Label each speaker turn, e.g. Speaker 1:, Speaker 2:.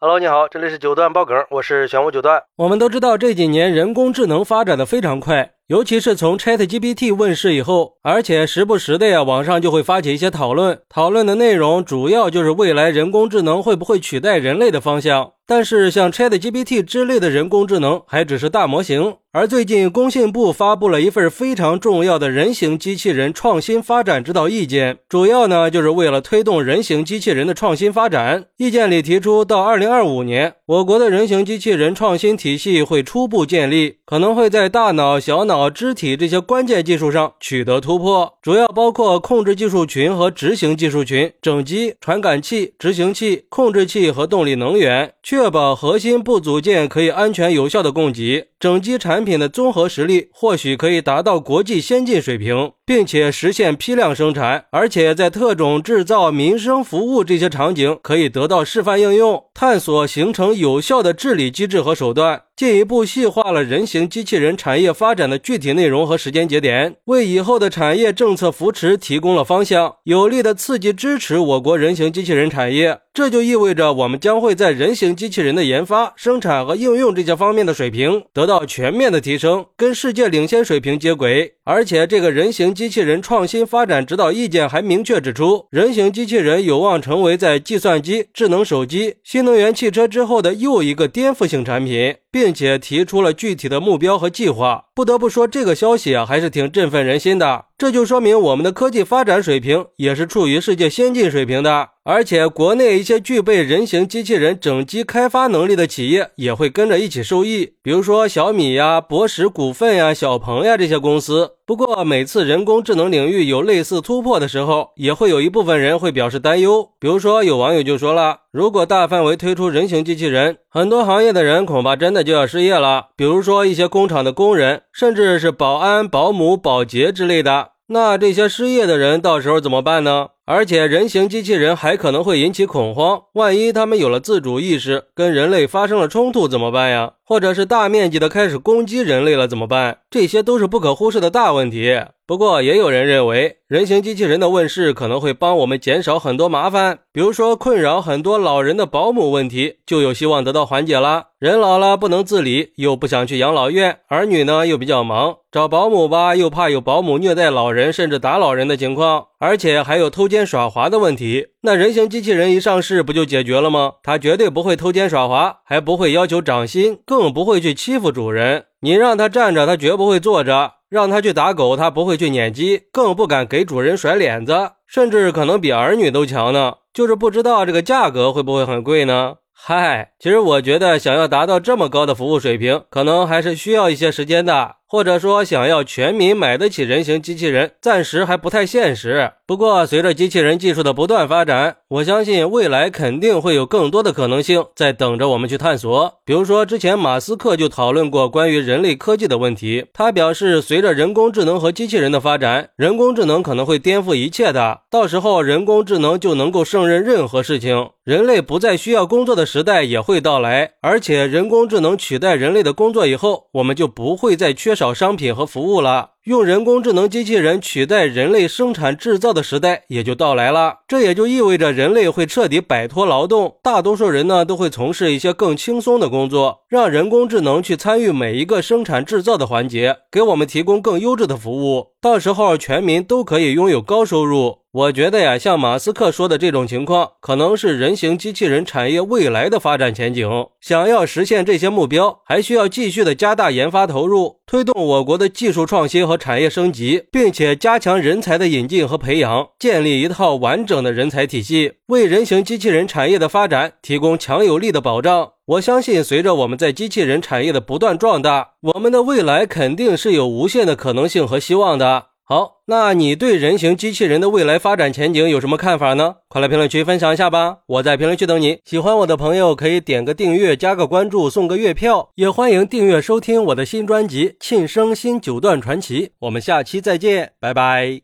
Speaker 1: Hello，你好，这里是九段爆梗，我是玄武九段。我们都知道这几年人工智能发展的非常快，尤其是从 ChatGPT 问世以后，而且时不时的呀，网上就会发起一些讨论，讨论的内容主要就是未来人工智能会不会取代人类的方向。但是像 ChatGPT 之类的人工智能还只是大模型，而最近工信部发布了一份非常重要的人形机器人创新发展指导意见，主要呢就是为了推动人形机器人的创新发展。意见里提出，到二零二五年，我国的人形机器人创新体系会初步建立，可能会在大脑、小脑、肢体这些关键技术上取得突破，主要包括控制技术群和执行技术群、整机、传感器、执行器、控制器和动力能源。确确保核心部组件可以安全有效的供给，整机产品的综合实力或许可以达到国际先进水平。并且实现批量生产，而且在特种制造、民生服务这些场景可以得到示范应用，探索形成有效的治理机制和手段，进一步细化了人形机器人产业发展的具体内容和时间节点，为以后的产业政策扶持提供了方向，有力的刺激支持我国人形机器人产业。这就意味着我们将会在人形机器人的研发、生产和应用这些方面的水平得到全面的提升，跟世界领先水平接轨。而且，这个人形机器人创新发展指导意见还明确指出，人形机器人有望成为在计算机、智能手机、新能源汽车之后的又一个颠覆性产品，并且提出了具体的目标和计划。不得不说，这个消息啊，还是挺振奋人心的。这就说明我们的科技发展水平也是处于世界先进水平的，而且国内一些具备人形机器人整机开发能力的企业也会跟着一起受益，比如说小米呀、博时股份呀、小鹏呀这些公司。不过每次人工智能领域有类似突破的时候，也会有一部分人会表示担忧。比如说有网友就说了，如果大范围推出人形机器人，很多行业的人恐怕真的就要失业了，比如说一些工厂的工人，甚至是保安、保姆、保洁之类的。那这些失业的人到时候怎么办呢？而且人形机器人还可能会引起恐慌，万一他们有了自主意识，跟人类发生了冲突怎么办呀？或者是大面积的开始攻击人类了怎么办？这些都是不可忽视的大问题。不过也有人认为，人形机器人的问世可能会帮我们减少很多麻烦，比如说困扰很多老人的保姆问题就有希望得到缓解了。人老了不能自理，又不想去养老院，儿女呢又比较忙，找保姆吧又怕有保姆虐待老人甚至打老人的情况，而且还有偷奸耍滑的问题。那人形机器人一上市不就解决了吗？它绝对不会偷奸耍滑，还不会要求涨薪，更不会去欺负主人。你让它站着，它绝不会坐着。让他去打狗，他不会去撵鸡，更不敢给主人甩脸子，甚至可能比儿女都强呢。就是不知道这个价格会不会很贵呢？嗨，其实我觉得想要达到这么高的服务水平，可能还是需要一些时间的。或者说，想要全民买得起人形机器人，暂时还不太现实。不过，随着机器人技术的不断发展，我相信未来肯定会有更多的可能性在等着我们去探索。比如说，之前马斯克就讨论过关于人类科技的问题。他表示，随着人工智能和机器人的发展，人工智能可能会颠覆一切的。到时候，人工智能就能够胜任任何事情，人类不再需要工作的时代也会到来。而且，人工智能取代人类的工作以后，我们就不会再缺。少商品和服务了。用人工智能机器人取代人类生产制造的时代也就到来了，这也就意味着人类会彻底摆脱劳动，大多数人呢都会从事一些更轻松的工作，让人工智能去参与每一个生产制造的环节，给我们提供更优质的服务。到时候全民都可以拥有高收入。我觉得呀，像马斯克说的这种情况，可能是人形机器人产业未来的发展前景。想要实现这些目标，还需要继续的加大研发投入，推动我国的技术创新和。产业升级，并且加强人才的引进和培养，建立一套完整的人才体系，为人形机器人产业的发展提供强有力的保障。我相信，随着我们在机器人产业的不断壮大，我们的未来肯定是有无限的可能性和希望的。好，那你对人形机器人的未来发展前景有什么看法呢？快来评论区分享一下吧！我在评论区等你。喜欢我的朋友可以点个订阅、加个关注、送个月票，也欢迎订阅收听我的新专辑《庆生新九段传奇》。我们下期再见，拜拜。